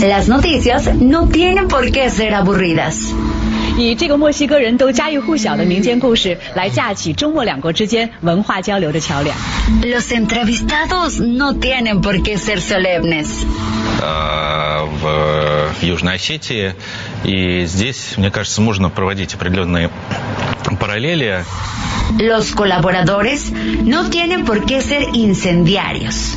Las noticias no tienen por qué ser aburridas. 以这个墨西哥人都家喻户晓的民间故事来架起中墨两国之间文化交流的桥梁。 Los entrevistados no tienen por qué ser solemnes. э, в Южной Осетии. И здесь, мне кажется, можно проводить определенные параллели. Los colaboradores no tienen por qué ser incendiarios.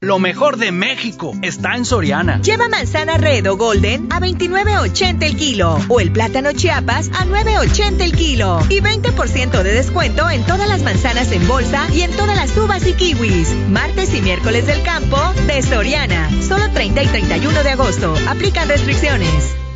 Lo mejor de México está en Soriana. Lleva manzana red o golden a 29.80 el kilo o el plátano chiapas a 9.80 el kilo y 20% de descuento en todas las manzanas en bolsa y en todas las uvas y kiwis. Martes y miércoles del campo de Soriana. Solo 30 y 31 de agosto. Aplican restricciones.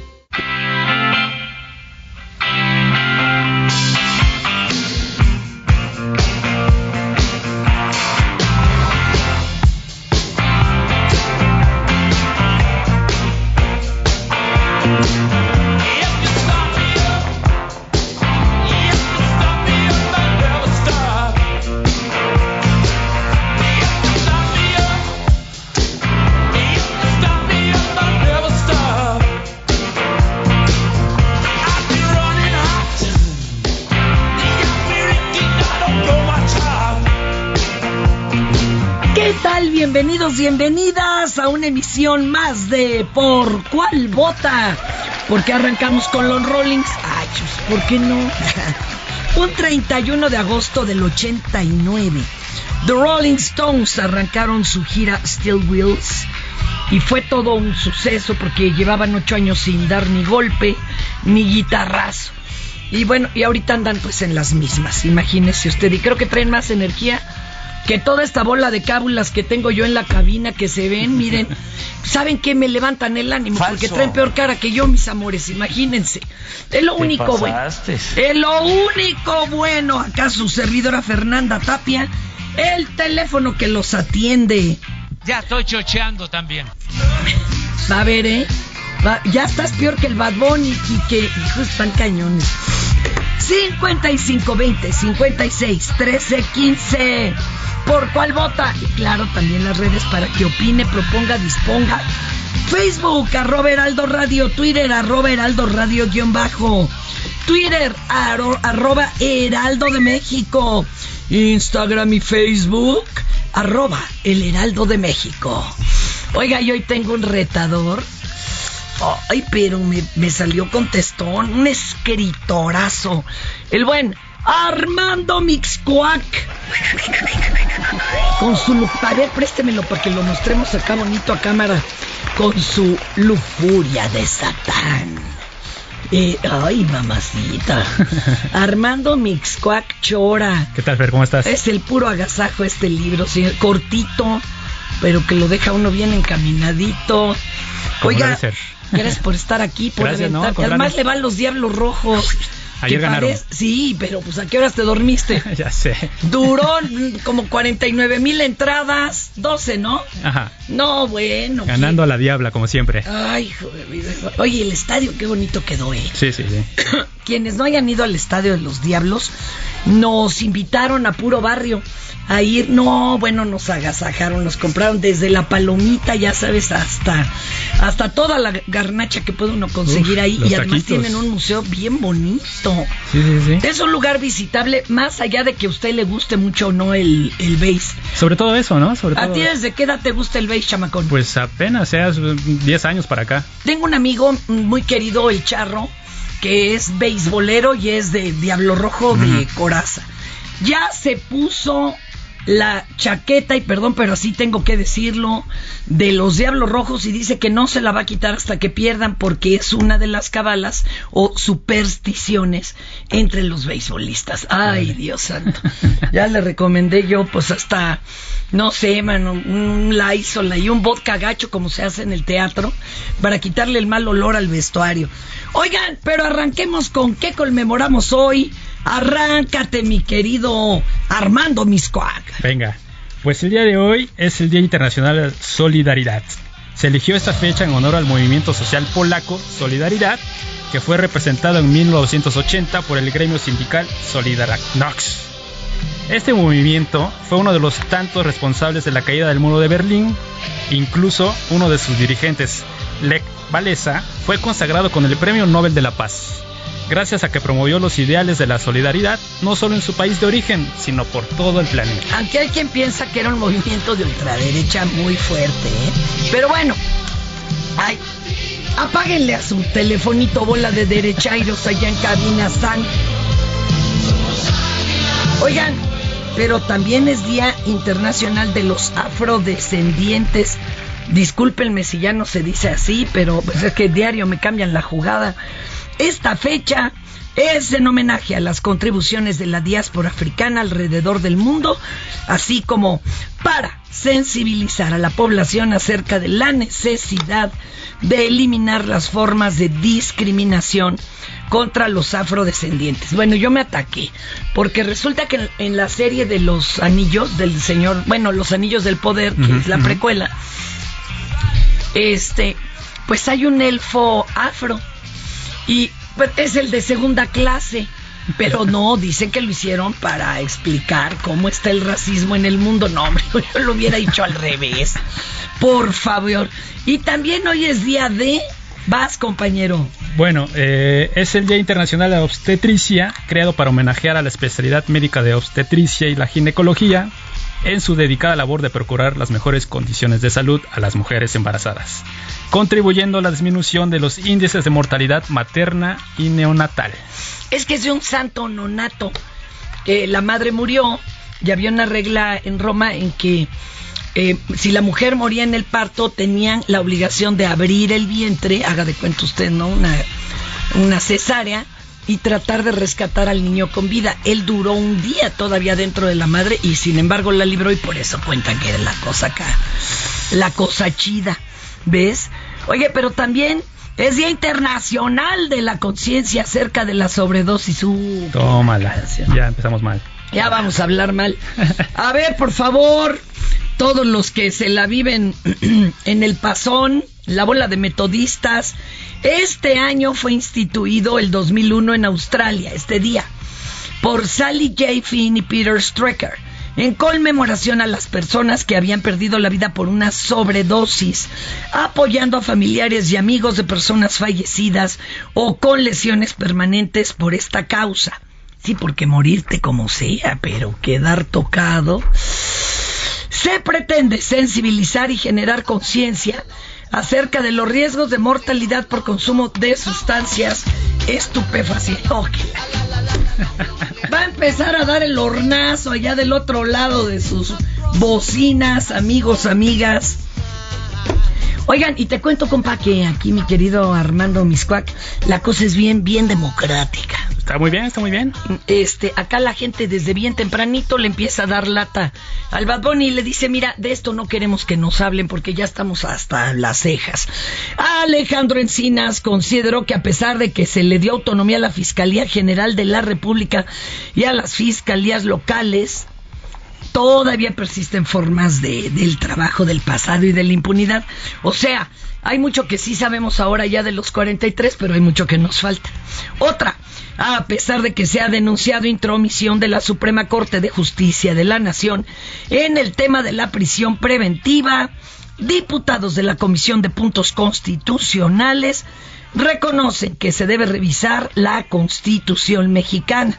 Una emisión más de Por cuál vota. Porque arrancamos con los Rollings. Ay, ¿por qué no? Un 31 de agosto del 89. The Rolling Stones arrancaron su gira Still Wheels. Y fue todo un suceso porque llevaban ocho años sin dar ni golpe ni guitarrazo. Y bueno, y ahorita andan pues en las mismas, imagínese usted. Y creo que traen más energía que toda esta bola de cábulas que tengo yo en la cabina que se ven, miren, ¿saben qué? Me levantan el ánimo porque traen peor cara que yo, mis amores, imagínense. Es lo único bueno. Es lo único bueno. Acá su servidora Fernanda Tapia, el teléfono que los atiende. Ya estoy chocheando también. Va a ver, ¿eh? Va- ya estás peor que el Bad Bunny y que hijos están cañones. 5520 56 13 15 ¿Por cuál vota? Y claro, también las redes para que opine, proponga, disponga. Facebook, arroba Heraldo Radio, Twitter, arroba Heraldo Radio guion bajo. Twitter, arro- arroba Heraldo de México. Instagram y Facebook, arroba El Heraldo de México. Oiga, y hoy tengo un retador. Ay, pero me, me salió contestón, un escritorazo. El buen Armando Mixcoac. Con su lu- A ver, préstemelo para que lo mostremos acá bonito a cámara. Con su lujuria de Satán. Eh, ay, mamacita. Armando Mixcoac Chora. ¿Qué tal, Fer? ¿Cómo estás? Es el puro agasajo este libro, señor. Cortito, pero que lo deja uno bien encaminadito. Oiga. gracias por estar aquí, por Gracias. Además le van los diablos rojos. Ayer ganaron. parece- Sí, pero pues ¿a qué horas te dormiste? ya sé. Duró como 49 mil entradas, 12, ¿no? Ajá. No, bueno. Ganando a la diabla, como siempre. Ay, hijo de vida. Oye, el estadio, qué bonito quedó, ¿eh? Sí, sí, sí. quienes no hayan ido al Estadio de los Diablos, nos invitaron a puro barrio a ir, no, bueno, nos agasajaron, nos compraron desde la palomita, ya sabes, hasta, hasta toda la garnacha que puede uno conseguir ahí. Y además tienen un museo bien bonito. Sí, sí, sí. Es un lugar visitable, más allá de que a usted le guste mucho o no el, el base. Sobre todo eso, ¿no? Sobre ¿A ti desde qué edad te gusta el base, chamacón? Pues apenas, seas 10 años para acá. Tengo un amigo muy querido, el Charro, que es beisbolero y es de Diablo Rojo de Coraza. Ya se puso la chaqueta, y perdón, pero así tengo que decirlo, de los Diablos Rojos y dice que no se la va a quitar hasta que pierdan porque es una de las cabalas o supersticiones entre los beisbolistas. Ay, Dios santo. Ya le recomendé yo, pues hasta, no sé, mano, un Lysol y un vodka gacho como se hace en el teatro para quitarle el mal olor al vestuario. Oigan, pero arranquemos con qué conmemoramos hoy. Arráncate, mi querido Armando Miscoac. Venga, pues el día de hoy es el Día Internacional de Solidaridad. Se eligió esta fecha en honor al movimiento social polaco Solidaridad, que fue representado en 1980 por el gremio sindical Solidarność. Este movimiento fue uno de los tantos responsables de la caída del muro de Berlín. Incluso uno de sus dirigentes, Lech Walesa, fue consagrado con el Premio Nobel de la Paz, gracias a que promovió los ideales de la solidaridad no solo en su país de origen, sino por todo el planeta. Aunque hay quien piensa que era un movimiento de ultraderecha muy fuerte, ¿eh? Pero bueno, ay, apáguenle a su telefonito bola de derechairos allá en cabina San. Oigan, pero también es Día Internacional de los Afrodescendientes. Discúlpenme si ya no se dice así, pero pues es que diario me cambian la jugada. Esta fecha es en homenaje a las contribuciones de la diáspora africana alrededor del mundo, así como para sensibilizar a la población acerca de la necesidad de eliminar las formas de discriminación contra los afrodescendientes. Bueno, yo me ataqué, porque resulta que en la serie de los anillos del señor, bueno, los anillos del poder, que es la precuela, este, pues hay un elfo afro y pues, es el de segunda clase. Pero no, dicen que lo hicieron para explicar cómo está el racismo en el mundo. No, hombre, yo lo hubiera dicho al revés. Por favor. Y también hoy es día de... Vas, compañero. Bueno, eh, es el Día Internacional de Obstetricia, creado para homenajear a la especialidad médica de obstetricia y la ginecología en su dedicada labor de procurar las mejores condiciones de salud a las mujeres embarazadas contribuyendo a la disminución de los índices de mortalidad materna y neonatal. Es que es de un santo nonato. la madre murió y había una regla en Roma en que eh, si la mujer moría en el parto tenían la obligación de abrir el vientre, haga de cuenta usted, ¿no? Una cesárea y tratar de rescatar al niño con vida. Él duró un día todavía dentro de la madre y sin embargo la libró y por eso cuentan que era la cosa acá, la cosa chida. ¿Ves? Oye, pero también es Día Internacional de la Conciencia acerca de la sobredosis. Uh, Tómala. Ya empezamos mal. Ya vamos a hablar mal. A ver, por favor, todos los que se la viven en el pasón, la bola de metodistas. Este año fue instituido el 2001 en Australia, este día, por Sally J. Finn y Peter Strecker en conmemoración a las personas que habían perdido la vida por una sobredosis, apoyando a familiares y amigos de personas fallecidas o con lesiones permanentes por esta causa. Sí, porque morirte como sea, pero quedar tocado. Se pretende sensibilizar y generar conciencia acerca de los riesgos de mortalidad por consumo de sustancias estupefacientes. Oh, Va a empezar a dar el hornazo allá del otro lado de sus bocinas, amigos, amigas. Oigan, y te cuento, compa, que aquí mi querido Armando Miscuac, la cosa es bien, bien democrática. Está muy bien, está muy bien. Este, acá la gente desde bien tempranito le empieza a dar lata al Bad Bunny y le dice, mira, de esto no queremos que nos hablen porque ya estamos hasta las cejas. Alejandro Encinas consideró que a pesar de que se le dio autonomía a la Fiscalía General de la República y a las fiscalías locales, todavía persisten formas de, del trabajo del pasado y de la impunidad. O sea, hay mucho que sí sabemos ahora ya de los 43, pero hay mucho que nos falta. Otra, a pesar de que se ha denunciado intromisión de la Suprema Corte de Justicia de la Nación en el tema de la prisión preventiva, diputados de la Comisión de Puntos Constitucionales reconocen que se debe revisar la Constitución mexicana.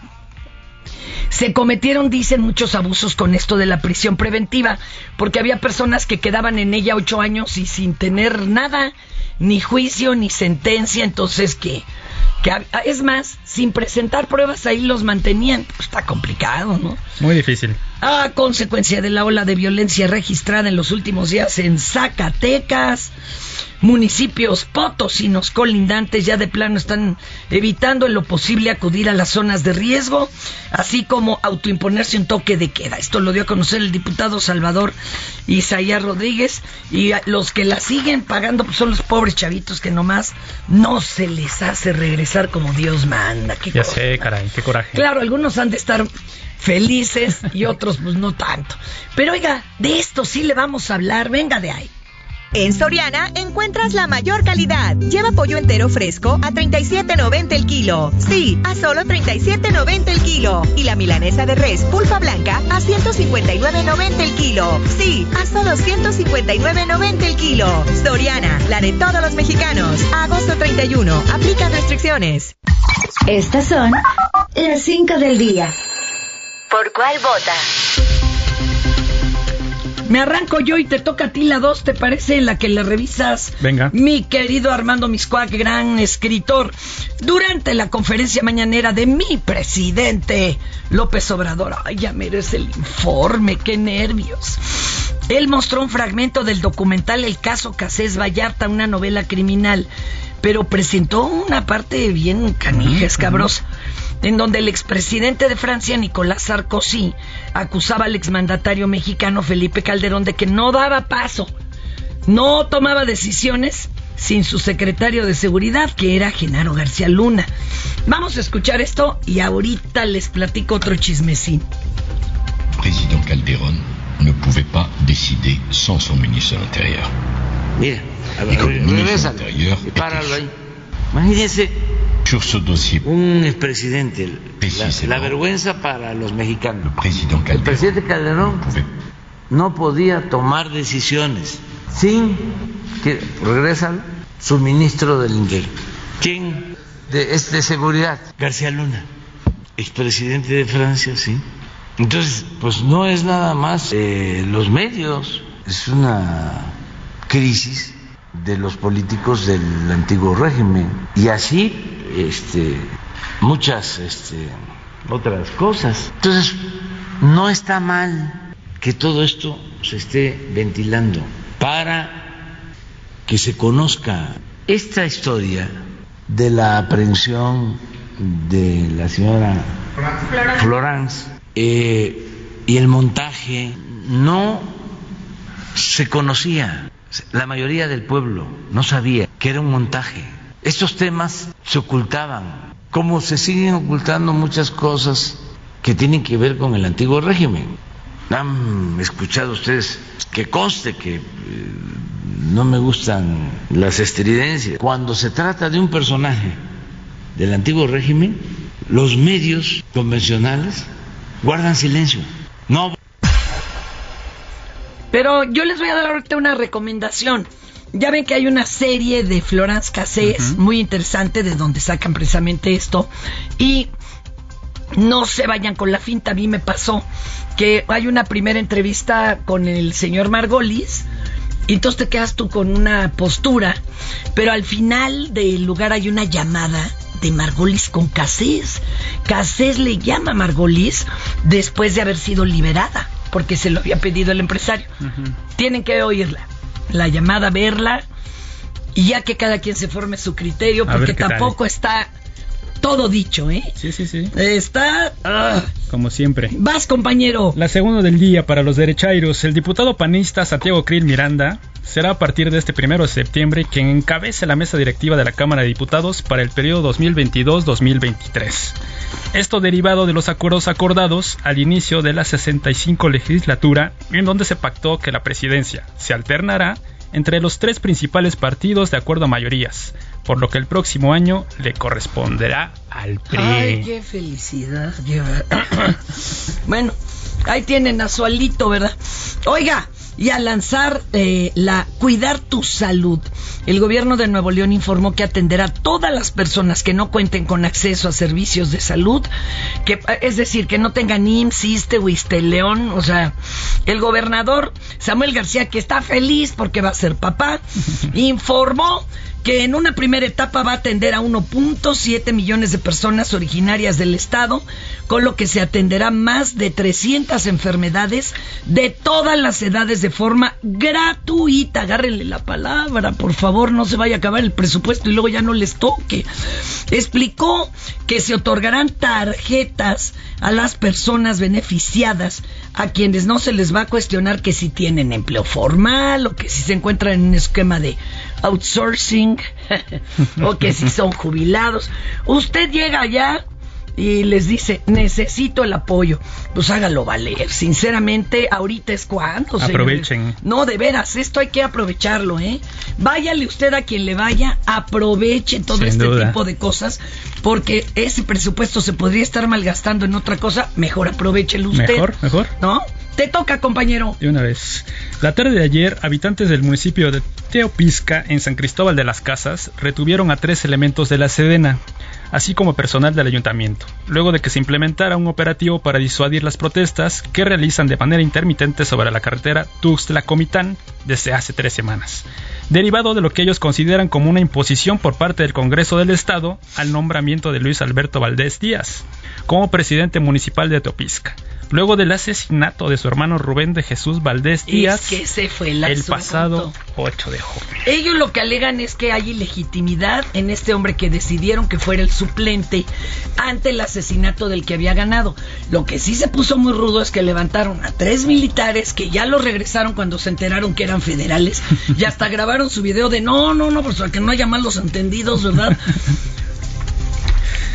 Se cometieron, dicen, muchos abusos con esto de la prisión preventiva, porque había personas que quedaban en ella ocho años y sin tener nada, ni juicio, ni sentencia, entonces que, que es más, sin presentar pruebas ahí los mantenían. Pues está complicado, ¿no? Muy difícil. A consecuencia de la ola de violencia registrada en los últimos días en Zacatecas, municipios potosinos colindantes ya de plano están evitando en lo posible acudir a las zonas de riesgo, así como autoimponerse un toque de queda. Esto lo dio a conocer el diputado Salvador Isaías Rodríguez y los que la siguen pagando pues, son los pobres chavitos que nomás no se les hace regresar como Dios manda. ¿Qué ya sé, caray, qué coraje. Claro, algunos han de estar felices y otros pues no tanto. Pero oiga, de esto sí le vamos a hablar, venga de ahí. En Soriana encuentras la mayor calidad. Lleva pollo entero fresco a 37.90 el kilo. Sí, a solo 37.90 el kilo. Y la milanesa de res pulpa blanca a 159.90 el kilo. Sí, a solo 159.90 el kilo. Soriana, la de todos los mexicanos. agosto 31. Aplica restricciones. Estas son las 5 del día. ¿Por cuál vota? Me arranco yo y te toca a ti la 2, ¿te parece? En la que le revisas. Venga. Mi querido Armando Miscuac, gran escritor. Durante la conferencia mañanera de mi presidente López Obrador. Ay, ya merece el informe, qué nervios. Él mostró un fragmento del documental El caso Casés Vallarta, una novela criminal, pero presentó una parte bien canija, escabrosa en donde el expresidente de Francia, Nicolás Sarkozy, acusaba al exmandatario mexicano Felipe Calderón de que no daba paso, no tomaba decisiones sin su secretario de seguridad, que era Genaro García Luna. Vamos a escuchar esto y ahorita les platico otro chismecín. Presidente Calderón no pouvait pas décider sans son ministre de l'Intérieur. Mira, a ver, regresa, páralo ahí. Imagínense un expresidente, la, vergüenza para los mexicanos. El presidente Calderón no podía tomar decisiones sin que regresa su ministro del Interior. ¿Quién? De, es de seguridad. García Luna, expresidente de Francia, sí. Entonces, pues no es nada más eh, los medios, es una crisis de los políticos del antiguo régimen. Y así este, muchas este, otras cosas. Entonces, no está mal que todo esto se esté ventilando para que se conozca esta historia de la aprehensión de la señora Florence eh, y el montaje no se conocía. La mayoría del pueblo no sabía que era un montaje. Estos temas se ocultaban, como se siguen ocultando muchas cosas que tienen que ver con el antiguo régimen. Han escuchado ustedes que conste que eh, no me gustan las estridencias. Cuando se trata de un personaje del antiguo régimen, los medios convencionales guardan silencio. No. Pero yo les voy a dar ahorita una recomendación. Ya ven que hay una serie de Florence Cassés muy interesante de donde sacan precisamente esto. Y no se vayan con la finta. A mí me pasó que hay una primera entrevista con el señor Margolis. Y entonces te quedas tú con una postura. Pero al final del lugar hay una llamada de Margolis con Cassés. Cassés le llama a Margolis después de haber sido liberada. Porque se lo había pedido el empresario. Tienen que oírla la llamada, verla y ya que cada quien se forme su criterio, porque tampoco está todo dicho, ¿eh? Sí, sí, sí. Está... Ah. Como siempre. Vas, compañero. La segunda del día para los derechairos. El diputado panista Santiago Krill Miranda será a partir de este primero de septiembre quien encabece la mesa directiva de la Cámara de Diputados para el periodo 2022-2023. Esto derivado de los acuerdos acordados al inicio de la 65 legislatura, en donde se pactó que la presidencia se alternará entre los tres principales partidos de acuerdo a mayorías, por lo que el próximo año le corresponderá al PRI. ¡Ay, qué felicidad! bueno, ahí tienen a su alito, ¿verdad? Oiga, y a lanzar eh, la Cuidar tu Salud. El gobierno de Nuevo León informó que atenderá a todas las personas que no cuenten con acceso a servicios de salud, que es decir, que no tengan IMSS, ISTE o León. O sea, el gobernador Samuel García, que está feliz porque va a ser papá, informó que en una primera etapa va a atender a 1.7 millones de personas originarias del estado, con lo que se atenderá más de 300 enfermedades de todas las edades de forma gratuita. Agárrenle la palabra, por favor, no se vaya a acabar el presupuesto y luego ya no les toque. Explicó que se otorgarán tarjetas a las personas beneficiadas, a quienes no se les va a cuestionar que si tienen empleo formal o que si se encuentran en un esquema de outsourcing o que si son jubilados. Usted llega allá y les dice, necesito el apoyo. Pues hágalo valer. Sinceramente, ahorita es cuando. Aprovechen. No, de veras, esto hay que aprovecharlo, ¿eh? Váyale usted a quien le vaya, aproveche todo este tipo de cosas, porque ese presupuesto se podría estar malgastando en otra cosa. Mejor aprovechelo usted. Mejor, mejor. ¿No? Te toca, compañero. De una vez. La tarde de ayer, habitantes del municipio de Teopisca, en San Cristóbal de las Casas, retuvieron a tres elementos de la Sedena así como personal del ayuntamiento, luego de que se implementara un operativo para disuadir las protestas que realizan de manera intermitente sobre la carretera Tuxtla-Comitán desde hace tres semanas, derivado de lo que ellos consideran como una imposición por parte del Congreso del Estado al nombramiento de Luis Alberto Valdés Díaz como presidente municipal de Topisca luego del asesinato de su hermano Rubén de Jesús Valdés Díaz que se fue el, el pasado 8 de junio. Ellos lo que alegan es que hay ilegitimidad en este hombre que decidieron que fuera el suplente ante el asesinato del que había ganado. Lo que sí se puso muy rudo es que levantaron a tres militares que ya los regresaron cuando se enteraron que eran federales y hasta grabaron su video de no, no, no, pues para que no haya malos entendidos, ¿verdad?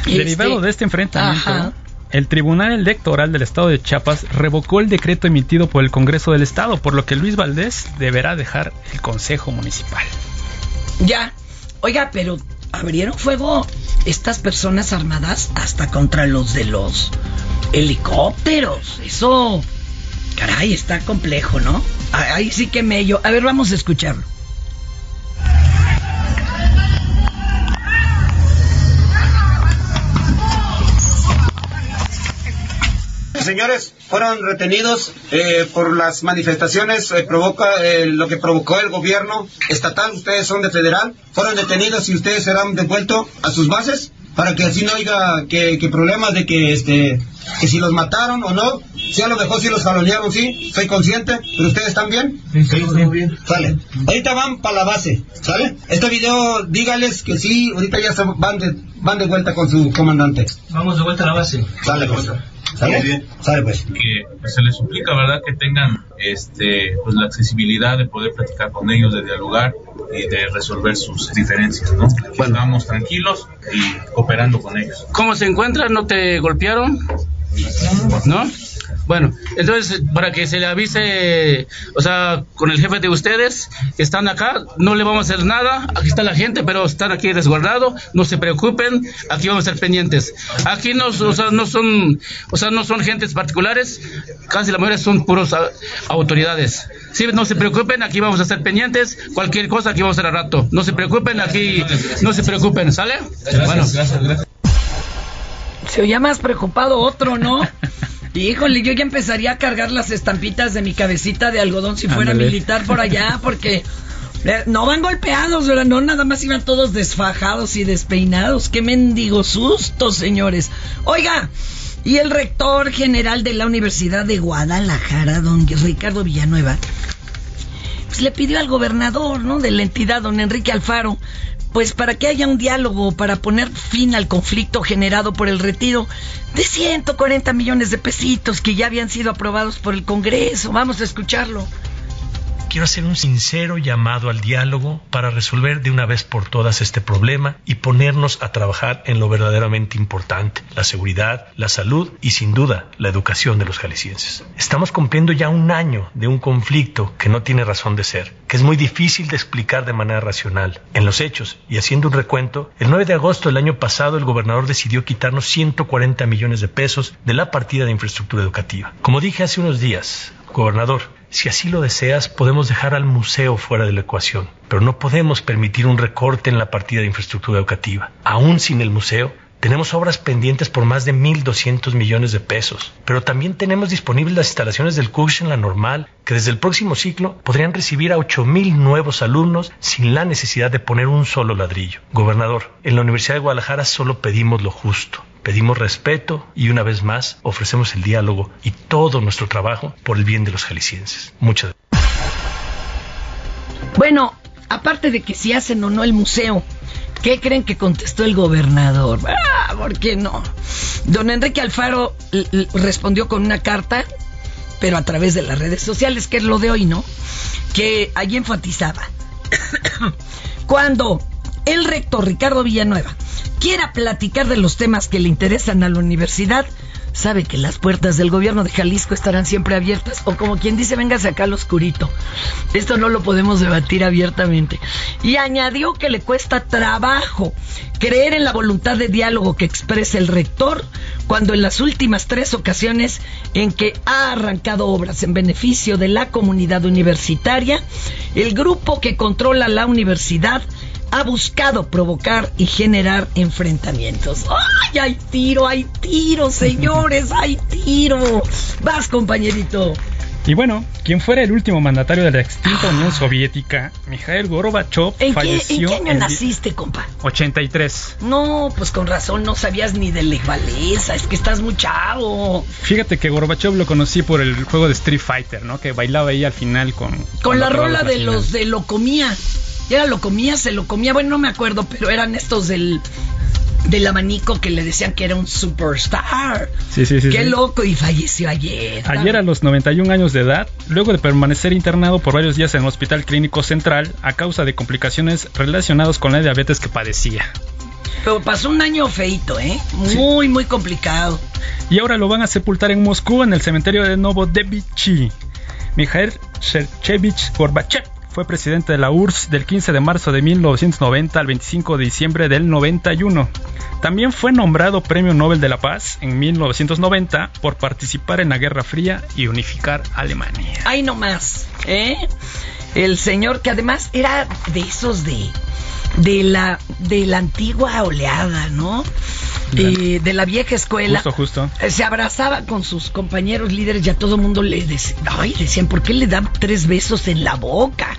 Derivado este, de este enfrentamiento, el Tribunal Electoral del Estado de Chiapas revocó el decreto emitido por el Congreso del Estado, por lo que Luis Valdés deberá dejar el Consejo Municipal. Ya, oiga, pero abrieron fuego estas personas armadas hasta contra los de los helicópteros. Eso, caray, está complejo, ¿no? Ahí sí que me yo. A ver, vamos a escucharlo. Señores fueron retenidos eh, por las manifestaciones eh, provoca eh, lo que provocó el gobierno estatal. Ustedes son de federal. Fueron detenidos y ustedes serán devueltos a sus bases para que así no haya que, problemas de que este que si los mataron o no. Si a lo mejor si los jalonearon, sí, soy consciente, pero ustedes están bien. Sí, sí, bien. Sale. Ahorita van para la base, ¿sale? Este video, dígales que sí, ahorita ya se van de, van de vuelta con su comandante. Vamos de vuelta a la base. Sale, pues. ¿Sale? Bien. Sale, pues. Que se les suplica, ¿verdad?, que tengan este, pues, la accesibilidad de poder platicar con ellos, de dialogar y de resolver sus diferencias, ¿no? Bueno. Estamos tranquilos y cooperando con ellos. ¿Cómo se encuentran? ¿No te golpearon? ¿No? Bueno, entonces para que se le avise, o sea, con el jefe de ustedes que están acá, no le vamos a hacer nada, aquí está la gente, pero están aquí resguardados, no se preocupen, aquí vamos a ser pendientes. Aquí no, o sea, no son, o sea, no son gentes particulares, casi la mayoría son puros autoridades. Sí, no se preocupen, aquí vamos a ser pendientes, cualquier cosa aquí vamos a hacer a rato. No se preocupen, aquí no se preocupen, ¿sale? bueno. gracias, gracias. Se oía más preocupado otro, ¿no? Híjole, yo ya empezaría a cargar las estampitas de mi cabecita de algodón si fuera militar por allá, porque eh, no van golpeados, ¿verdad? No, nada más iban todos desfajados y despeinados. Qué mendigo susto, señores. Oiga, y el rector general de la Universidad de Guadalajara, don Ricardo Villanueva, pues le pidió al gobernador, ¿no? De la entidad, don Enrique Alfaro, pues para que haya un diálogo, para poner fin al conflicto generado por el retiro de 140 millones de pesitos que ya habían sido aprobados por el Congreso. Vamos a escucharlo quiero hacer un sincero llamado al diálogo para resolver de una vez por todas este problema y ponernos a trabajar en lo verdaderamente importante, la seguridad, la salud y sin duda la educación de los jaliscienses. Estamos cumpliendo ya un año de un conflicto que no tiene razón de ser, que es muy difícil de explicar de manera racional. En los hechos, y haciendo un recuento, el 9 de agosto del año pasado el gobernador decidió quitarnos 140 millones de pesos de la partida de infraestructura educativa. Como dije hace unos días, gobernador, si así lo deseas, podemos dejar al museo fuera de la ecuación, pero no podemos permitir un recorte en la partida de infraestructura educativa. Aún sin el museo, tenemos obras pendientes por más de 1.200 millones de pesos, pero también tenemos disponibles las instalaciones del curso en la normal, que desde el próximo ciclo podrían recibir a 8.000 nuevos alumnos sin la necesidad de poner un solo ladrillo. Gobernador, en la Universidad de Guadalajara solo pedimos lo justo. Pedimos respeto y una vez más ofrecemos el diálogo y todo nuestro trabajo por el bien de los jaliscienses. Muchas gracias. Bueno, aparte de que si hacen o no el museo, ¿qué creen que contestó el gobernador? Ah, ¿por qué no? Don Enrique Alfaro respondió con una carta, pero a través de las redes sociales, que es lo de hoy, ¿no? Que allí enfatizaba. Cuando el rector Ricardo Villanueva quiera platicar de los temas que le interesan a la universidad, sabe que las puertas del gobierno de Jalisco estarán siempre abiertas, o como quien dice, véngase acá al oscurito. Esto no lo podemos debatir abiertamente. Y añadió que le cuesta trabajo creer en la voluntad de diálogo que expresa el rector cuando en las últimas tres ocasiones en que ha arrancado obras en beneficio de la comunidad universitaria, el grupo que controla la universidad ha buscado provocar y generar enfrentamientos. ¡Ay, hay tiro, hay tiro, señores, hay tiro! Vas, compañerito. Y bueno, quien fuera el último mandatario de la extinta Unión Soviética, Mikhail Gorbachev, falleció. ¿En qué año naciste, compa? 83. No, pues con razón no sabías ni de Levalesa, es que estás muy chavo. Fíjate que Gorbachev lo conocí por el juego de Street Fighter, ¿no? Que bailaba ahí al final con. Con, la rola de los de lo comía. Y era lo comía, se lo comía, bueno, no me acuerdo, pero eran estos del del abanico que le decían que era un superstar. Sí, sí, sí. Qué loco y falleció ayer. Ayer a los 91 años de edad, luego de permanecer internado por varios días en el Hospital Clínico Central a causa de complicaciones relacionadas con la diabetes que padecía. Pero pasó un año feito, ¿eh? Muy, muy complicado. Y ahora lo van a sepultar en Moscú, en el cementerio de Novodevichy. Mikhail Shevchevich Gorbachev fue presidente de la URSS del 15 de marzo de 1990 al 25 de diciembre del 91. También fue nombrado Premio Nobel de la Paz en 1990 por participar en la Guerra Fría y unificar Alemania. Ay, no más, ¿eh? El señor que además era de esos de de la, de la antigua oleada, ¿no? De, de la vieja escuela. Justo, justo. Eh, se abrazaba con sus compañeros líderes y a todo mundo le decía, ay, decían, ¿por qué le dan tres besos en la boca?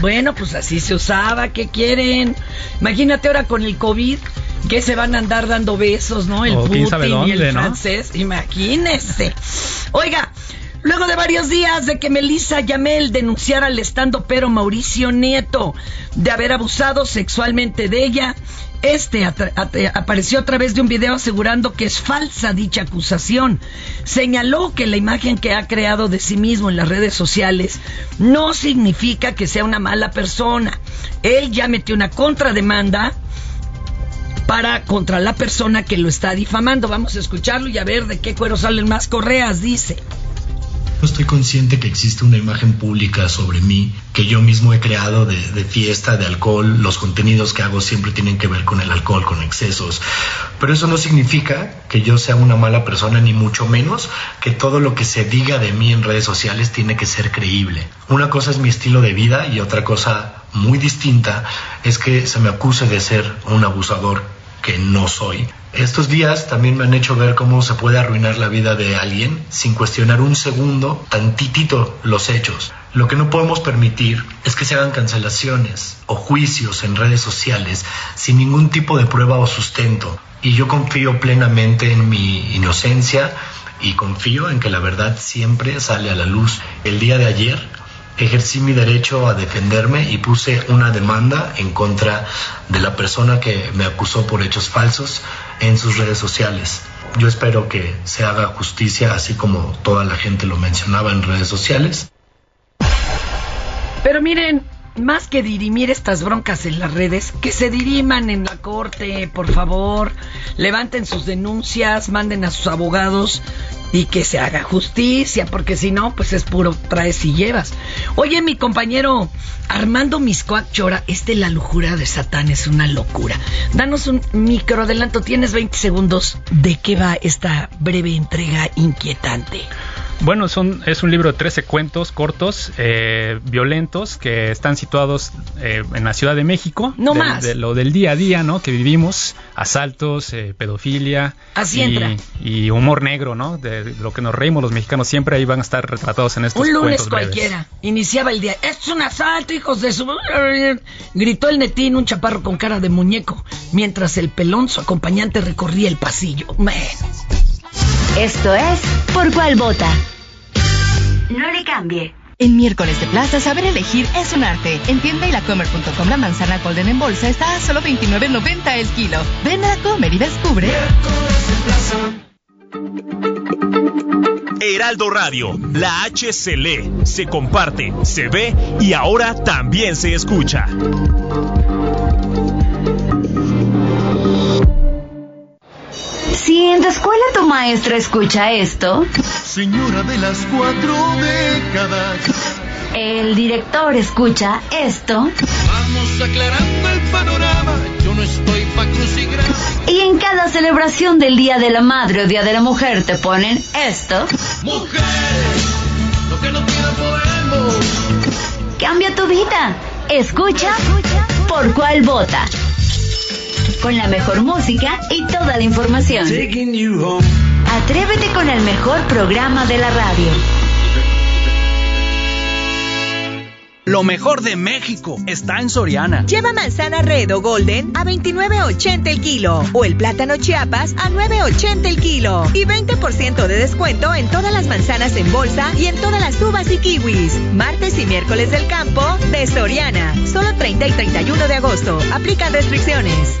bueno, pues así se usaba, ¿qué quieren? Imagínate ahora con el COVID, que se van a andar dando besos, ¿no? El Putin y el francés, imagínese. Oiga, Luego de varios días de que Melissa Yamel denunciara al estando pero Mauricio Nieto de haber abusado sexualmente de ella, este apareció a través de un video asegurando que es falsa dicha acusación. Señaló que la imagen que ha creado de sí mismo en las redes sociales no significa que sea una mala persona. Él ya metió una contrademanda para contra la persona que lo está difamando. Vamos a escucharlo y a ver de qué cuero salen más correas, dice. Estoy consciente que existe una imagen pública sobre mí que yo mismo he creado de, fiesta, de alcohol. Los contenidos que hago siempre tienen que ver con el alcohol, con excesos. Pero eso no significa que yo sea una mala persona, ni mucho menos que todo lo que se diga de mí en redes sociales tiene que ser creíble. Una cosa es mi estilo de vida y otra cosa muy distinta es que se me acuse de ser un abusador que no soy. Estos días también me han hecho ver cómo se puede arruinar la vida de alguien sin cuestionar un segundo, tantitito, los hechos. Lo que no podemos permitir es que se hagan cancelaciones o juicios en redes sociales sin ningún tipo de prueba o sustento. Y yo confío plenamente en mi inocencia y confío en que la verdad siempre sale a la luz. El día de ayer ejercí mi derecho a defenderme y puse una demanda en contra de la persona que me acusó por hechos falsos en sus redes sociales. Yo espero que se haga justicia así como toda la gente lo mencionaba en redes sociales. Pero miren, más que dirimir estas broncas en las redes, que se diriman en la corte, por favor. Levanten sus denuncias, manden a sus abogados y que se haga justicia, porque si no, pues es puro traes y llevas. Oye, mi compañero Armando Miscoac Chora, este La Lujura de Satán es una locura. Danos un micro adelanto, tienes 20 segundos. ¿De qué va esta breve entrega inquietante? Bueno, son, es un libro de 13 cuentos cortos, eh, violentos, que están situados eh, en la Ciudad de México. No más. De lo del día a día, ¿no? Que vivimos, asaltos, eh, pedofilia. Así y, entra. Y humor negro, ¿no? De, lo que nos reímos los mexicanos, siempre ahí van a estar retratados en estos Un lunes cuentos cualquiera. Iniciaba el día. ¡Es un asalto, hijos de su... Gritó el netín, un chaparro con cara de muñeco, mientras el pelón, su acompañante, recorría el pasillo. Man. Esto es Por cuál vota. No le cambie. En miércoles de plaza, saber elegir es un arte. En tienda y lacomer.com la manzana golden en bolsa está a solo 29.90 el kilo. Ven a comer y descubre. Heraldo Radio, la H se lee, se comparte, se ve y ahora también se escucha. Si en tu escuela tu maestra escucha esto, Señora de las cuatro décadas. el director escucha esto, Vamos aclarando el panorama. Yo no estoy pa' crucigra. y en cada celebración del Día de la Madre o Día de la Mujer te ponen esto, Mujeres, lo que no podemos. cambia tu vida. Escucha por cuál vota. Con la mejor música y toda la información. Atrévete con el mejor programa de la radio. Lo mejor de México está en Soriana. Lleva manzana red o golden a 29.80 el kilo o el plátano chiapas a 9.80 el kilo y 20% de descuento en todas las manzanas en bolsa y en todas las uvas y kiwis. Martes y miércoles del campo de Soriana. Solo 30 y 31 de agosto. Aplican restricciones.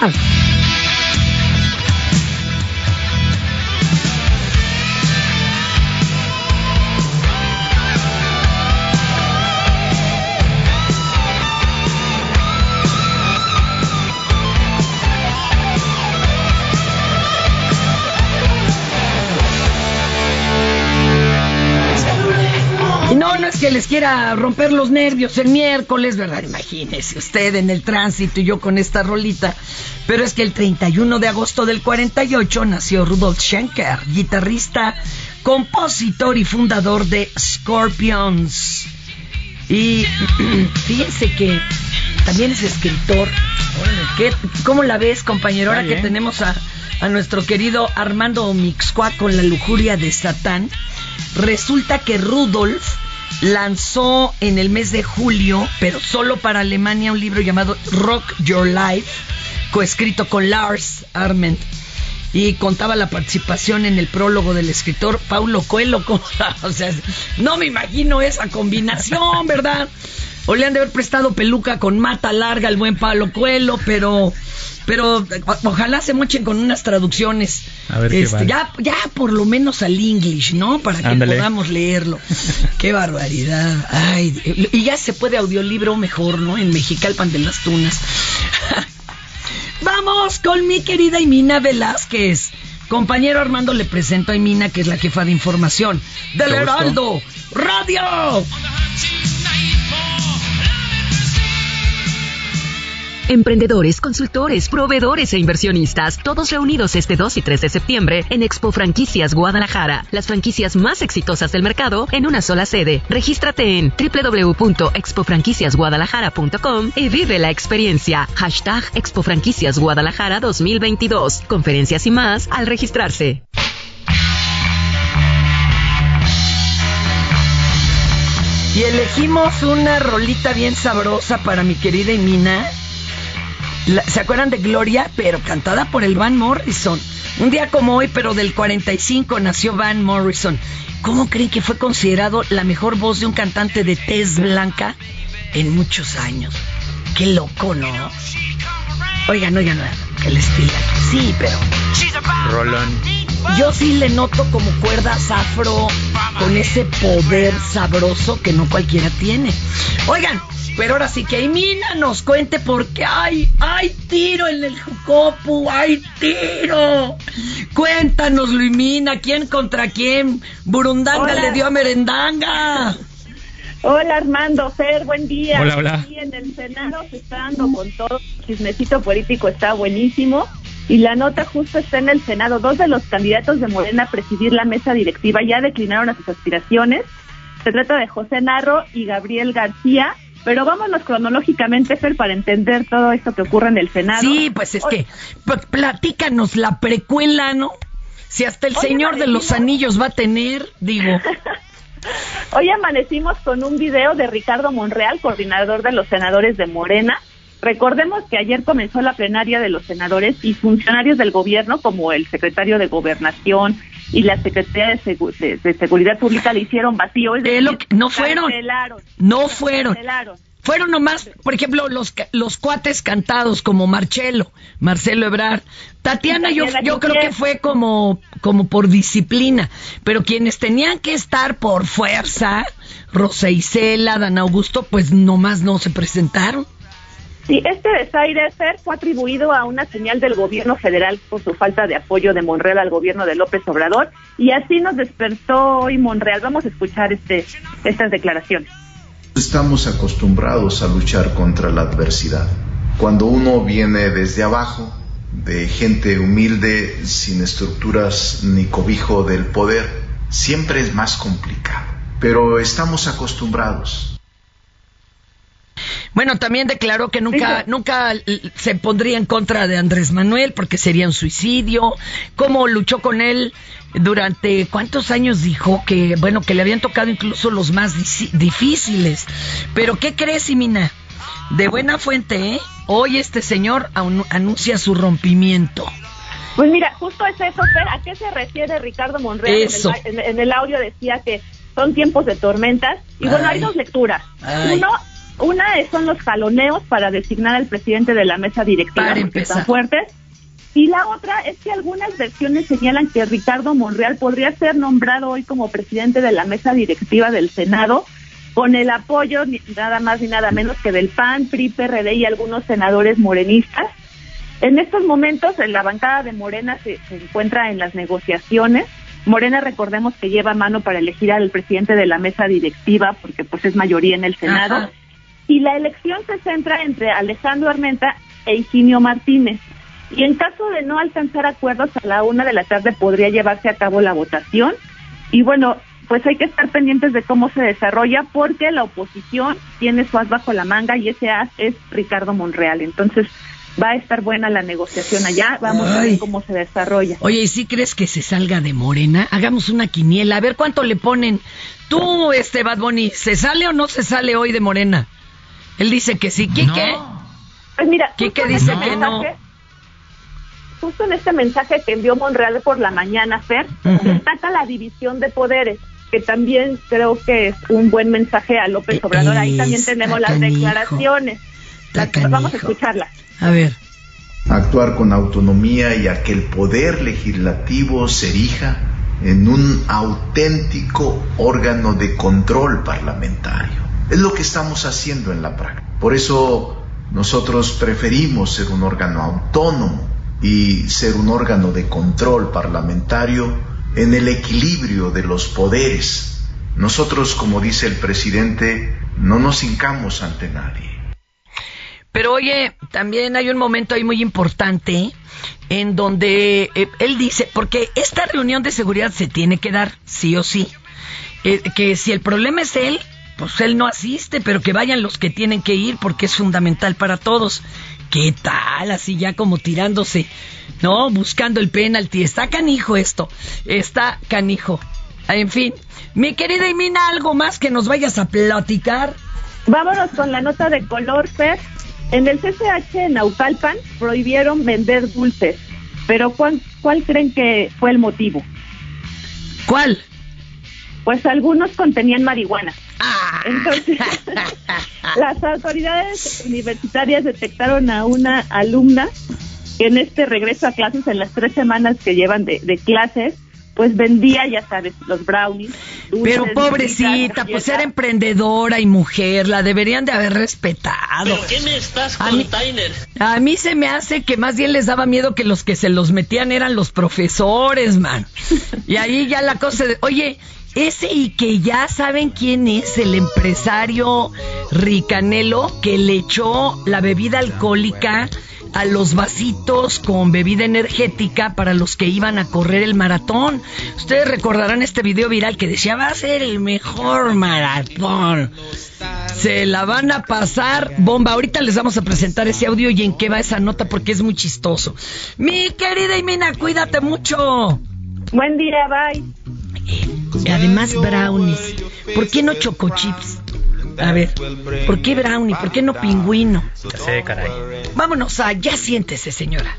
vota? Les quiera romper los nervios el miércoles, ¿verdad? Imagínese usted en el tránsito y yo con esta rolita. Pero es que el 31 de agosto del 48 nació Rudolf Schenker, guitarrista, compositor y fundador de Scorpions. Y fíjense que también es escritor. ¿Qué- ¿Cómo la ves, compañero? Ahora que tenemos a, a nuestro querido Armando Mixcoa con la lujuria de Satán. Resulta que Rudolf lanzó en el mes de julio, pero solo para Alemania, un libro llamado Rock Your Life, coescrito con Lars Arment. Y contaba la participación en el prólogo del escritor Paulo Coelho. co- O sea, no me imagino esa combinación, ¿verdad? O le han de haber prestado peluca con mata larga al buen Paulo Coelho, pero, pero ojalá se mochen con unas traducciones. A ver qué Este, vale. ya, ya por lo menos al English, ¿no? Para que Ándale. podamos leerlo. Qué barbaridad. Ay, y ya se puede audiolibro mejor, ¿no? En Mexicalpan de las Tunas. Vamos con mi querida Imina Velázquez. Compañero Armando le presento a Emina, que es la jefa de información del Heraldo Radio. Emprendedores, consultores, proveedores e inversionistas, todos reunidos este 2 y 3 de septiembre en Expo Franquicias Guadalajara. Las franquicias más exitosas del mercado en una sola sede. Regístrate en www.expofranquiciasguadalajara.com y vive la experiencia. Hashtag Expo Franquicias Guadalajara 2022. Conferencias y más al registrarse. Y elegimos una rolita bien sabrosa para mi querida Emina ¿Se acuerdan de Gloria? Pero cantada por el Van Morrison. Un día como hoy, pero del 45, nació Van Morrison. ¿Cómo creen que fue considerado la mejor voz de un cantante de tez blanca en muchos años? Qué loco, ¿no? Oigan, oigan, que el estilo. Sí, pero. Rolón. Yo sí le noto como cuerdas afro con ese poder sabroso que no cualquiera tiene. Oigan, pero ahora sí que Mina nos cuente porque hay, hay tiro en el Jucopu, hay tiro. Cuéntanos, Luimina, ¿quién contra quién? Burundanga le dio a Merendanga. Hola Armando, Fer, buen día. Hola, hola. Aquí en el Senado se está dando con todo. El chismecito político está buenísimo. Y la nota justo está en el Senado. Dos de los candidatos de Morena a presidir la mesa directiva ya declinaron a sus aspiraciones. Se trata de José Narro y Gabriel García. Pero vámonos cronológicamente, Fer, para entender todo esto que ocurre en el Senado. Sí, pues es que platícanos la precuela, ¿no? Si hasta el Señor de los Anillos va a tener, digo. Hoy amanecimos con un video de Ricardo Monreal, coordinador de los senadores de Morena. Recordemos que ayer comenzó la plenaria de los senadores y funcionarios del gobierno, como el secretario de Gobernación y la Secretaría de, Seguridad Pública, le hicieron vacío. no fueron. No fueron. Fueron nomás, por ejemplo, los, los cuates cantados como Marcelo, Marcelo Ebrard. Tatiana yo, yo creo que fue como, como por disciplina, pero quienes tenían que estar por fuerza, Rosa Isela, Dan Augusto, pues nomás no se presentaron. Sí, este desaire fue atribuido a una señal del gobierno federal por su falta de apoyo de Monreal al gobierno de López Obrador y así nos despertó hoy Monreal. Vamos a escuchar este, estas declaraciones. Estamos acostumbrados a luchar contra la adversidad. Cuando uno viene desde abajo, de gente humilde, sin estructuras ni cobijo del poder, siempre es más complicado. Pero estamos acostumbrados. Bueno, también declaró que nunca, nunca se pondría en contra de Andrés Manuel porque sería un suicidio. ¿Cómo luchó con él durante cuántos años dijo que, bueno, que le habían tocado incluso los más difíciles. Pero ¿qué crees, Simina? De buena fuente, ¿eh? Hoy este señor anuncia su rompimiento. Pues mira, justo es eso, ¿a qué se refiere Ricardo Monreal? Eso. En, el, audio decía que son tiempos de tormentas. Y bueno, hay dos lecturas. Uno, una son los jaloneos para designar al presidente de la mesa directiva, que están fuertes. Y la otra es que algunas versiones señalan que Ricardo Monreal podría ser nombrado hoy como presidente de la mesa directiva del Senado con el apoyo nada más ni nada menos que del PAN, PRI, PRD y algunos senadores morenistas. En estos momentos, en la bancada de Morena se, encuentra en las negociaciones. Morena, recordemos que lleva mano para elegir al presidente de la mesa directiva, porque pues es mayoría en el Senado. Y la elección se centra entre Alejandro Armenta e Higinio Martínez. Y en caso de no alcanzar acuerdos a la una de la tarde podría llevarse a cabo la votación. Y bueno, pues hay que estar pendientes de cómo se desarrolla porque la oposición tiene su as bajo la manga y ese as es Ricardo Monreal. Entonces va a estar buena la negociación allá. Vamos a ver cómo se desarrolla. Oye, ¿y si crees que se salga de Morena? Hagamos una quiniela. A ver cuánto le ponen. Tú, este Bad Bunny, ¿se sale o no se sale hoy de Morena? Él dice que sí. ¿Quique? Pues mira, Quique dice que no justo en este mensaje que envió Monreal por la mañana, Fer, destaca la división de poderes, que también creo que es un buen mensaje a López Obrador. Ahí también tenemos las declaraciones. vamos a escucharlas. A ver. Actuar con autonomía y a que el poder legislativo se erija en un auténtico órgano de control parlamentario. Es lo que estamos haciendo en la práctica. Por eso nosotros preferimos ser un órgano autónomo y ser un órgano de control parlamentario en el equilibrio de los poderes. Nosotros, como dice el presidente, no nos hincamos ante nadie. Pero oye, también hay un momento ahí muy importante en donde eh, él dice, porque esta reunión de seguridad se tiene que dar, sí o sí, eh, que si el problema es él, pues él no asiste, pero que vayan los que tienen que ir porque es fundamental para todos. ¿Qué tal? Así ya como tirándose, ¿no? Buscando el penalti. Está canijo esto. Está canijo. En fin, mi querida Imina, ¿algo más que nos vayas a platicar? Vámonos con la nota de color, Fer. En el CCH en Naucalpan prohibieron vender dulces, pero ¿cuál, ¿cuál creen que fue el motivo? ¿Cuál? Pues algunos contenían marihuana. Ah. Entonces, las autoridades universitarias detectaron a una alumna que en este regreso a clases, en las tres semanas que llevan de, de clases, pues vendía, ya sabes, los brownies. Pero pobrecita, pues era emprendedora y mujer, la deberían de haber respetado. ¿Pero qué me estás a mí, a mí se me hace que más bien les daba miedo que los que se los metían eran los profesores, man. Y ahí ya la cosa de, oye, ese y que ya saben quién es el empresario ricanelo que le echó la bebida alcohólica a los vasitos con bebida energética para los que iban a correr el maratón. Ustedes recordarán este video viral que decía va a ser el mejor maratón. Se la van a pasar bomba. Ahorita les vamos a presentar ese audio y en qué va esa nota porque es muy chistoso. Mi querida Imina, cuídate mucho. Buen día, bye. Y además brownies. ¿Por qué no choco chips? A ver, ¿por qué brownie? ¿Por qué no pingüino? Ya sé, caray. Vámonos a Ya siéntese, señora.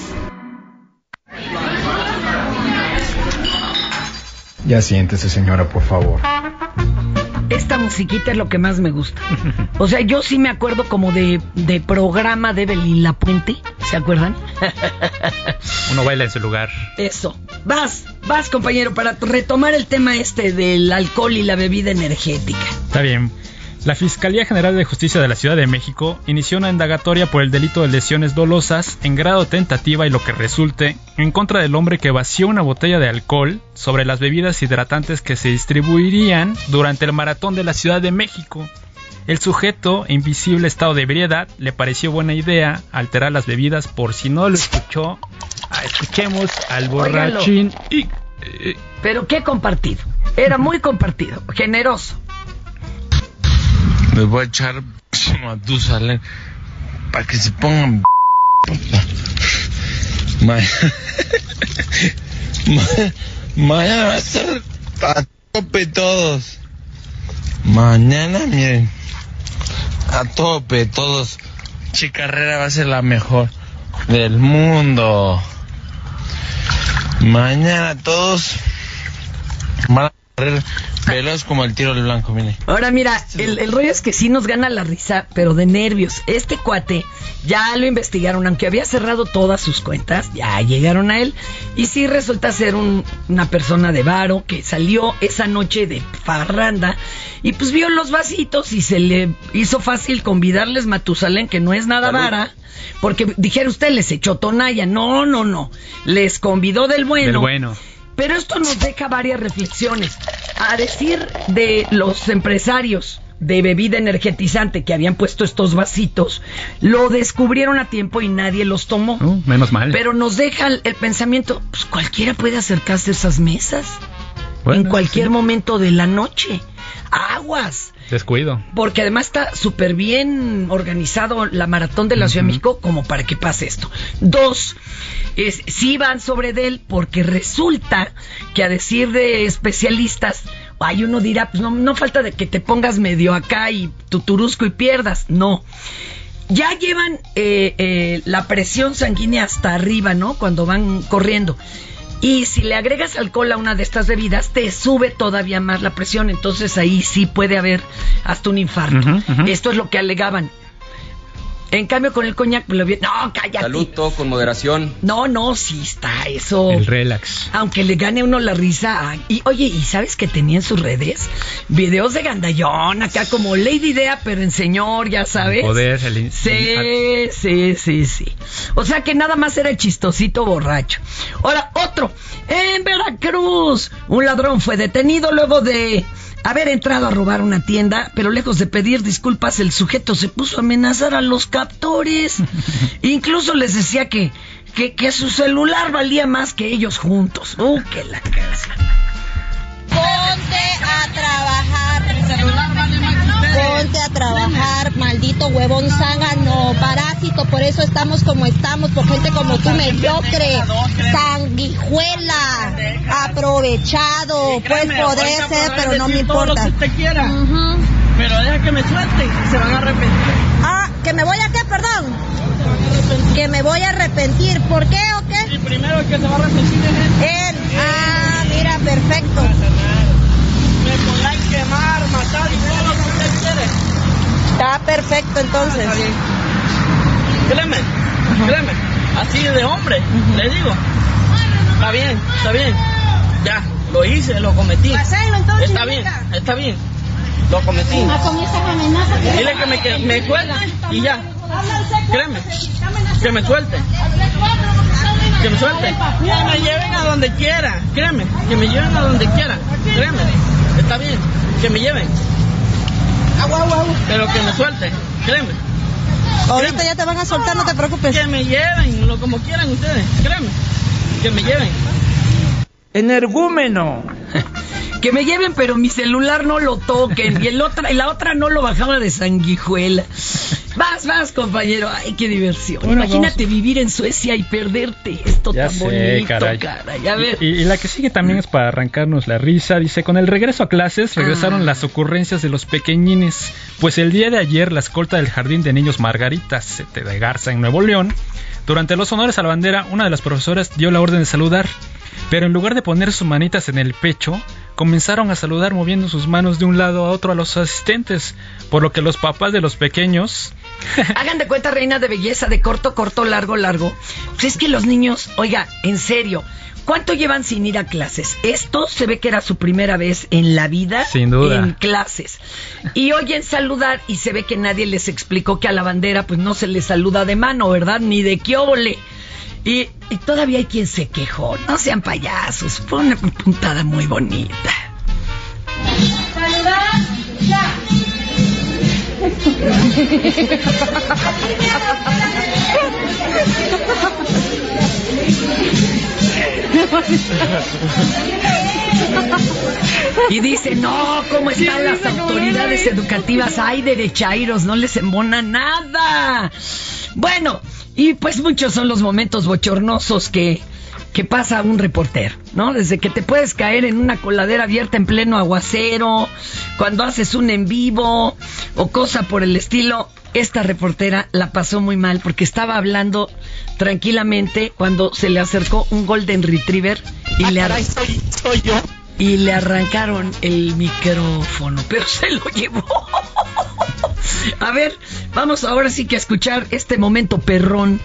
Ya siéntese, señora, por favor. Esta musiquita es lo que más me gusta. O sea, yo sí me acuerdo como de, de programa de Evelyn La Puente. ¿Se acuerdan? Uno baila en su lugar. Eso. Vas, vas, compañero, para retomar el tema este del alcohol y la bebida energética. Está bien. La Fiscalía General de Justicia de la Ciudad de México inició una indagatoria por el delito de lesiones dolosas en grado tentativa y lo que resulte en contra del hombre que vació una botella de alcohol sobre las bebidas hidratantes que se distribuirían durante el maratón de la Ciudad de México. El sujeto, en visible estado de ebriedad, le pareció buena idea alterar las bebidas por si no lo escuchó. Ah, escuchemos al borrachín y... Eh, Pero qué compartido. Era muy compartido, generoso. Me voy a echar Matusalén para que se pongan. Mañana va a ser a tope todos. Mañana, miren, a tope todos. Chicarrera va a ser la mejor del mundo. Mañana todos Veloz como el tiro del blanco, mire. Ahora mira, el, rollo es que sí nos gana la risa, pero de nervios. Este cuate ya lo investigaron, aunque había cerrado todas sus cuentas, ya llegaron a él. Y sí resulta ser una persona de varo que salió esa noche de farranda y pues vio los vasitos y se le hizo fácil convidarles Matusalén, que no es nada vara. Porque dijera usted, les echó tonalla. No, no, no. Les convidó del bueno. Del bueno pero esto nos deja varias reflexiones. A decir de los empresarios de bebida energetizante que habían puesto estos vasitos, lo descubrieron a tiempo y nadie los tomó. Uh, menos mal. Pero nos deja el, pensamiento, pues cualquiera puede acercarse a esas mesas en cualquier momento de la noche. Aguas. Descuido. Porque además está súper bien organizado la maratón de la Ciudad de México como para que pase esto. Dos, es, sí van sobre él porque resulta que a decir de especialistas, hay uno dirá, pues no, no falta de que te pongas medio acá y tu turusco y pierdas. No. Ya llevan eh, eh, la presión sanguínea hasta arriba, ¿no? Cuando van corriendo. Y si le agregas alcohol a una de estas bebidas, te sube todavía más la presión. Entonces ahí sí puede haber hasta un infarto. Esto es lo que alegaban. En cambio, con el coñac, lo vi... No, cállate. Salud, con moderación. No, no, sí está eso. El relax. Aunque le gane uno la risa. Y oye, ¿y sabes que tenía en sus redes? Videos de gandallón, acá como Lady Dea, pero en señor, ya sabes. poder, el... Sí, sí, sí, sí. O sea que nada más era el chistosito borracho. Ahora, otro. En Veracruz, un ladrón fue detenido luego de haber entrado a robar una tienda, pero lejos de pedir disculpas, el sujeto se puso a amenazar a los captores. Incluso les decía que, que, su celular valía más que ellos juntos. ¡Uh, que la casa! Ponte a trabajar. El celular vale más Ponte a trabajar, maldito huevón zángano, por eso estamos como estamos, por gente como tú, mediocre, sanguijuela, aprovechado, pues podría ser, pero no me importa. Lo que usted quiera. Pero deja que me suelte y se van a arrepentir. Ah, ¿que me voy a qué, perdón? Que me voy a arrepentir, ¿por qué o qué? Y primero el que se va a arrepentir es él. Ah, mira, perfecto me quemar, matar y todo lo que usted quiere. Está perfecto entonces. Créeme, créeme, así de hombre, le digo. Está bien, está bien. Ya, lo hice, lo cometí. Está bien, está bien. Lo cometí. Dile que me, que me cuelga y ya. Créeme, que me suelte. Que me suelte. Que me lleven a donde quiera. Créeme, que me lleven a donde quiera. Créeme. Está bien, que me lleven. Pero que me suelten, créeme. Ahorita ya te van a soltar, no te preocupes. Que me lleven, lo como quieran ustedes, créeme. Que me lleven. Energúmeno. que me lleven, pero mi celular no lo toquen. Y el otra, la otra no lo bajaba de sanguijuela. Vas, vas, compañero. Ay, qué diversión. Imagínate vivir en Suecia y perderte. Esto tan bonito, caray. Y, la que sigue también es para arrancarnos la risa. Dice, con el regreso a clases regresaron ah. las ocurrencias de los pequeñines. Pues el día de ayer la escolta del Jardín de Niños Margaritas de Garza en Nuevo León, durante los honores a la bandera, una de las profesoras dio la orden de saludar. Pero en lugar de poner sus manitas en el pecho, comenzaron a saludar moviendo sus manos de un lado a otro a los asistentes, por lo que los papás de los pequeños... Hagan de cuenta, reina de belleza, de corto, corto, largo, largo. Pues es que los niños, oiga, en serio, ¿cuánto llevan sin ir a clases? Esto se ve que era su primera vez en la vida sin duda. en clases. Y oyen saludar y se ve que nadie les explicó que a la bandera pues no se les saluda de mano, ¿verdad? Ni de qué Y, todavía hay quien se quejó. No sean payasos. Fue una puntada muy bonita. ¡Saludar! ¡Ya! Y dice, no, ¿cómo están las autoridades educativas? Hay derechairos, no les embona nada. Bueno, y pues muchos son los momentos bochornosos que, que pasa un reportero, ¿no? Desde que te puedes caer en una coladera abierta en pleno aguacero, cuando haces un en vivo o cosa por el estilo. Esta reportera la pasó muy mal porque estaba hablando tranquilamente cuando se le acercó un Golden Retriever y ah, le soy yo y le arrancaron el micrófono, pero se lo llevó. A ver, vamos ahora sí que a escuchar este momento perrón.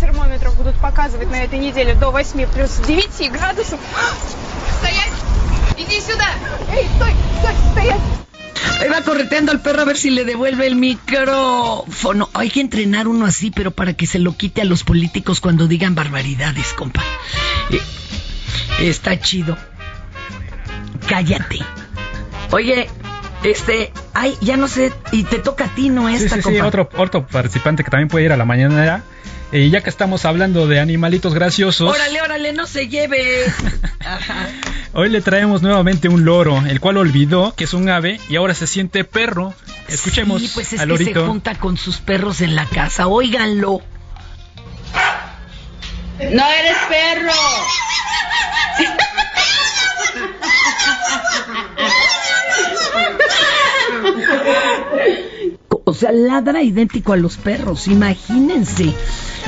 Термометров будут показывать на этой неделе до 8 плюс 9 градусов. Стоять! Иди сюда! Эй, стой! Стой! Стоять! Ahí va correteando al perro a ver si le devuelve el micrófono. Hay que entrenar uno así, pero para que se lo quite a los políticos cuando digan barbaridades, compa. Eh, está chido cállate. Oye, este, ay, ya no sé, y te toca a ti, ¿no? Esta, sí, sí, sí, otro, otro participante que también puede ir a la mañanera. Y ya que estamos hablando de animalitos graciosos. Órale, órale, no se lleve. Hoy le traemos nuevamente un loro, el cual olvidó que es un ave y ahora se siente perro. Escuchemos sí, pues es que se junta con sus perros en la casa. Óiganlo. No eres perro. O sea, ladra idéntico a los perros, imagínense.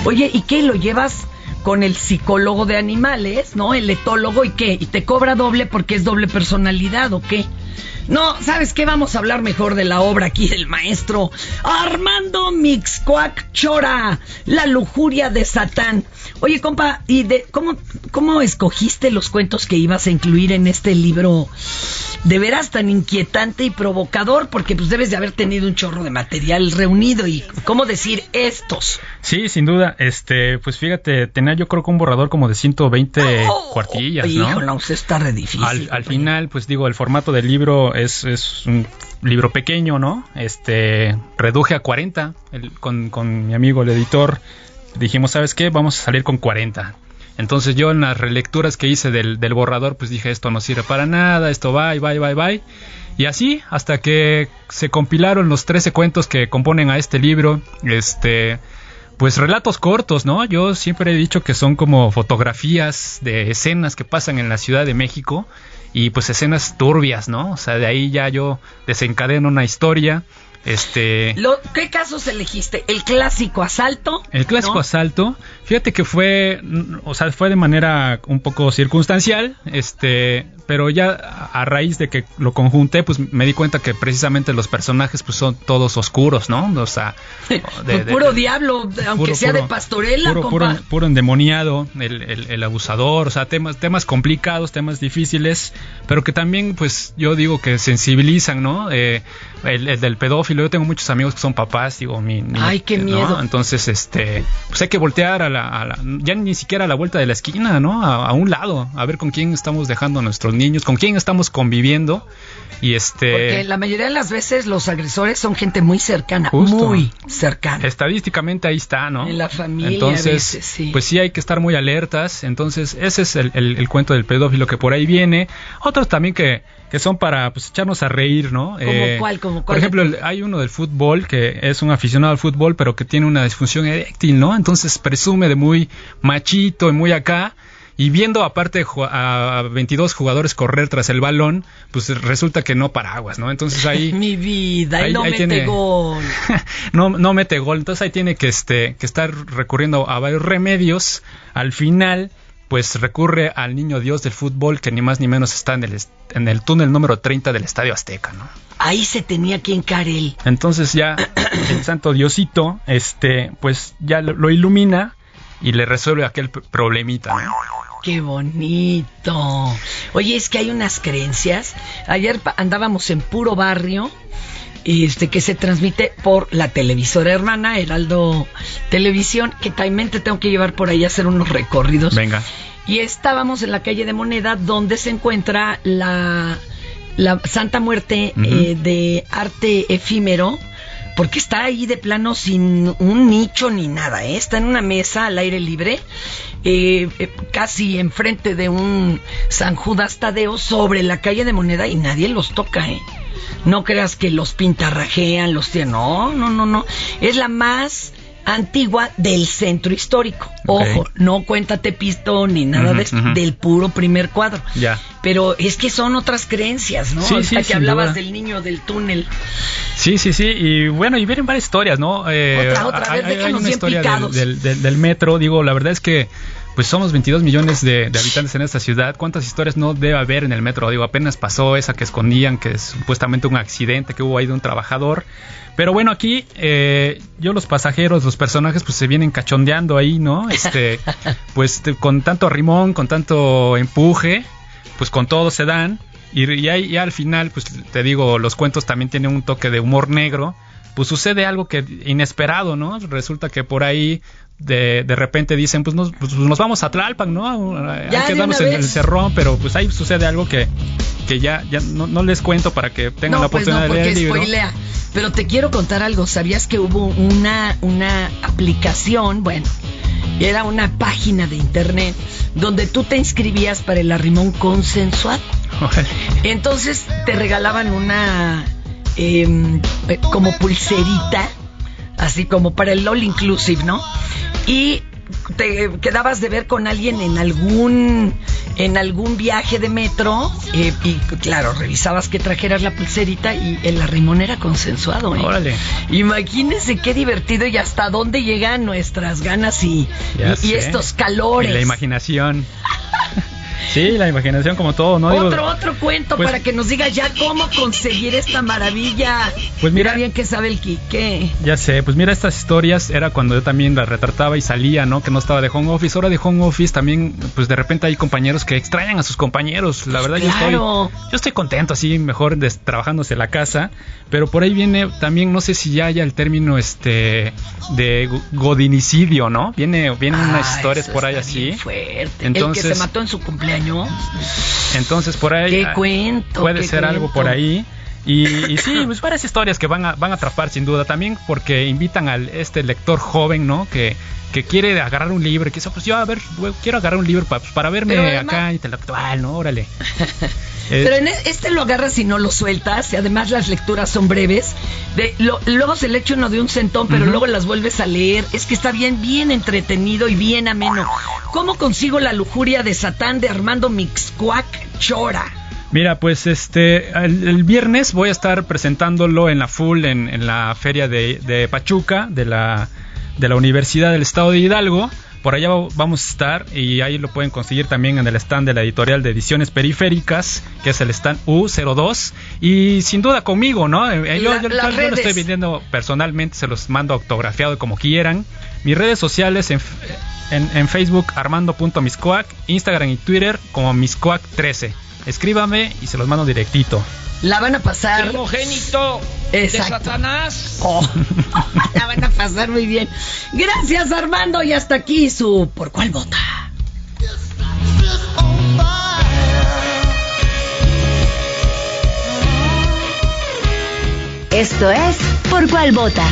Oye, ¿y qué? ¿Lo llevas con el psicólogo de animales, ¿no? El etólogo y qué, y te cobra doble porque es doble personalidad o qué. No, ¿sabes qué? Vamos a hablar mejor de la obra aquí del maestro Armando Mixcoac Chora, La lujuria de Satán. Oye, compa, ¿y de cómo, cómo escogiste los cuentos que ibas a incluir en este libro de veras tan inquietante y provocador? Porque pues debes de haber tenido un chorro de material reunido y cómo decir estos. Sí, sin duda. Este, pues fíjate, tenía yo creo que un borrador como de 120 cuartillas, ¿no? Híjole, pues está re difícil. Al, al final, pues digo, el formato del libro es, un libro pequeño, ¿no? Este, reduje a 40 el, con, con mi amigo el editor. Dijimos, ¿sabes qué? Vamos a salir con 40. Entonces yo en las relecturas que hice del, del, borrador, pues dije, esto no sirve para nada, esto va y va y va y va. Y así, hasta que se compilaron los 13 cuentos que componen a este libro, este, pues relatos cortos, ¿no? Yo siempre he dicho que son como fotografías de escenas que pasan en la Ciudad de México y pues escenas turbias, ¿no? O sea, de ahí ya yo desencadeno una historia. Este. Lo, ¿Qué casos elegiste? ¿El clásico asalto? El clásico ¿no? asalto. Fíjate que fue, o sea, fue de manera un poco circunstancial, este, pero ya a raíz de que lo conjunté, pues me di cuenta que precisamente los personajes pues son todos oscuros, ¿no? O sea, de, de, puro de, diablo, aunque puro, sea puro, de pastorela, puro, puro, puro, endemoniado, el, el, el, abusador, o sea, temas, temas complicados, temas difíciles, pero que también, pues, yo digo que sensibilizan, ¿no? Eh, el, el, del pedófilo, yo tengo muchos amigos que son papás, digo, mi, mi Ay, qué miedo. ¿no? Entonces, este, pues hay que voltear a la, a la, ya ni siquiera a la vuelta de la esquina, ¿no? A, a, un lado, a ver con quién estamos dejando a nuestros niños, con quién estamos conviviendo y este. Porque la mayoría de las veces los agresores son gente muy cercana, Justo. muy cercana. Estadísticamente ahí está, ¿no? En la familia. Entonces, veces, sí. pues sí hay que estar muy alertas. Entonces, ese es el, el, el cuento del pedófilo que por ahí viene. Otros también que que son para pues, echarnos a reír, ¿no? ¿Como eh, cuál? ¿Como cuál? Por ejemplo, hay uno del fútbol que es un aficionado al fútbol, pero que tiene una disfunción eréctil, ¿no? Entonces presume de muy machito y muy acá. Y viendo aparte a 22 jugadores correr tras el balón, pues resulta que no paraguas, ¿no? Entonces ahí... Mi vida, ahí, no ahí mete tiene, gol. no, no mete gol. Entonces ahí tiene que, este, que estar recurriendo a varios remedios. Al final, pues recurre al niño Dios del fútbol que ni más ni menos está en el, en el túnel número 30 del Estadio Azteca, ¿no? Ahí se tenía que encarar él. Entonces ya el santo Diosito, este, pues ya lo, lo ilumina y le resuelve aquel problemita, ¿no? Qué bonito. Oye, es que hay unas creencias. Ayer andábamos en puro barrio este que se transmite por la televisora hermana Heraldo Televisión, que también te tengo que llevar por ahí a hacer unos recorridos. Venga. Y estábamos en la calle de Moneda, donde se encuentra la, la Santa Muerte uh -huh. eh, de arte efímero, porque está ahí de plano sin un nicho ni nada, ¿eh? está en una mesa al aire libre, eh, eh, casi enfrente de un San Judas Tadeo sobre la calle de Moneda y nadie los toca, ¿eh? No creas que los pintarrajean, los tienen. No, no, no, no. Es la más antigua del centro histórico. Okay. Ojo, no cuenta Tepisto ni nada uh -huh, de, uh -huh. del puro primer cuadro. Ya. Pero es que son otras creencias, ¿no? Sí, Hasta sí, que hablabas duda. del niño del túnel. Sí, sí, sí. Y bueno, y vienen varias historias, ¿no? Eh, otra, otra. Hay, ver, hay una historia del, del, del, del metro. Digo, la verdad es que pues somos 22 millones de, de, habitantes en esta ciudad. ¿Cuántas historias no debe haber en el metro? Digo, apenas pasó esa que escondían, que es supuestamente un accidente que hubo ahí de un trabajador. Pero bueno, aquí eh, yo los pasajeros, los personajes, pues se vienen cachondeando ahí, ¿no? Este, pues con tanto rimón, con tanto empuje, pues con todo se dan. Y, y, ahí, y al final, pues te digo, los cuentos también tienen un toque de humor negro pues sucede algo que inesperado, ¿no? Resulta que por ahí de, de repente dicen, pues nos, pues nos vamos a Tlalpan, ¿no? Ya, Hay que darnos en el cerrón, pero pues ahí sucede algo que, que ya, ya no, no les cuento para que tengan no, la oportunidad pues no, de leer el libro. Spoilea. Pero te quiero contar algo. ¿Sabías que hubo una, una aplicación, bueno, era una página de internet donde tú te inscribías para el arrimón consensuado? Entonces te regalaban una eh, como pulserita, así como para el all inclusive, ¿no? Y te quedabas de ver con alguien en algún en algún viaje de metro eh, y claro, revisabas que trajeras la pulserita y el arrimón era consensuado. ¿eh? Órale. Imagínense qué divertido y hasta dónde llegan nuestras ganas y, y, estos calores. Y la imaginación. Sí, la imaginación como todo, ¿no? Otro, otro cuento pues para que nos diga ya cómo conseguir esta maravilla. Pues mira, bien que sabe el Quique. Ya sé, pues mira, estas historias era cuando yo también las retrataba y salía, ¿no? Que no estaba de home office. Ahora de home office también, pues de repente hay compañeros que extrañan a sus compañeros. La verdad, yo estoy, yo estoy contento así, mejor trabajándose en la casa. Pero por ahí viene también, no sé si ya haya el término este de godinicidio, ¿no? Viene, vienen unas ah, historias por ahí así. Fuerte. Entonces, el que se mató en su cumpleaños entonces por ahí ¿Qué cuento, puede ser algo por ahí. Y, y, sí, pues varias historias que van a, van a atrapar sin duda. También porque invitan al este lector joven, ¿no? Que, que quiere agarrar un libro, que dice, pues yo a ver, quiero agarrar un libro para, pues, para verme acá intelectual, ¿no? Órale. Pero en este lo agarras y no lo sueltas, y además las lecturas son breves. De, luego se le echa uno de un centón, pero luego las vuelves a leer. Es que está bien, bien entretenido y bien ameno. ¿Cómo consigo la lujuria de Satán de Armando Mixcuac Chora? Mira, pues este, el, viernes voy a estar presentándolo en la full, en, la feria de, de Pachuca, de la de la Universidad del Estado de Hidalgo. Por allá vamos a estar y ahí lo pueden conseguir también en el stand de la editorial de ediciones periféricas, que es el stand U02. Y sin duda conmigo, ¿no? Eh, yo, lo estoy vendiendo personalmente, se los mando autografiado como quieran. Mis redes sociales en, en, Facebook armando.miscoac, Instagram y Twitter como miscoac13. Escríbame y se los mando directito. La van a pasar. Primogénito de Satanás. Oh. La van a pasar muy bien. Gracias, Armando. Y hasta aquí su ¿Por cuál vota? Esto es ¿Por cuál vota?